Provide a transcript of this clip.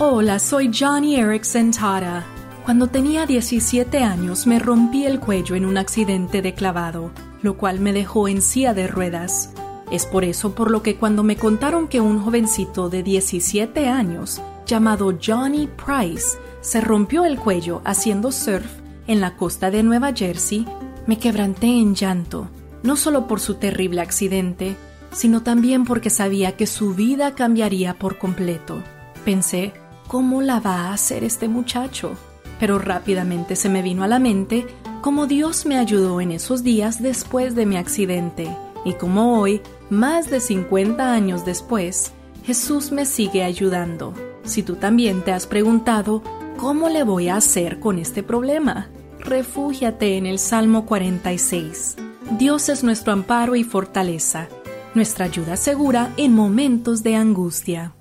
Hola, soy Johnny Erickson Tara. Cuando tenía 17 años me rompí el cuello en un accidente de clavado, lo cual me dejó en silla de ruedas. Es por eso por lo que cuando me contaron que un jovencito de 17 años, llamado Johnny Price, se rompió el cuello haciendo surf en la costa de Nueva Jersey, me quebranté en llanto, no solo por su terrible accidente, sino también porque sabía que su vida cambiaría por completo. Pensé, ¿cómo la va a hacer este muchacho? Pero rápidamente se me vino a la mente cómo Dios me ayudó en esos días después de mi accidente y cómo hoy, más de 50 años después, Jesús me sigue ayudando. Si tú también te has preguntado, ¿cómo le voy a hacer con este problema? Refúgiate en el Salmo 46. Dios es nuestro amparo y fortaleza, nuestra ayuda segura en momentos de angustia.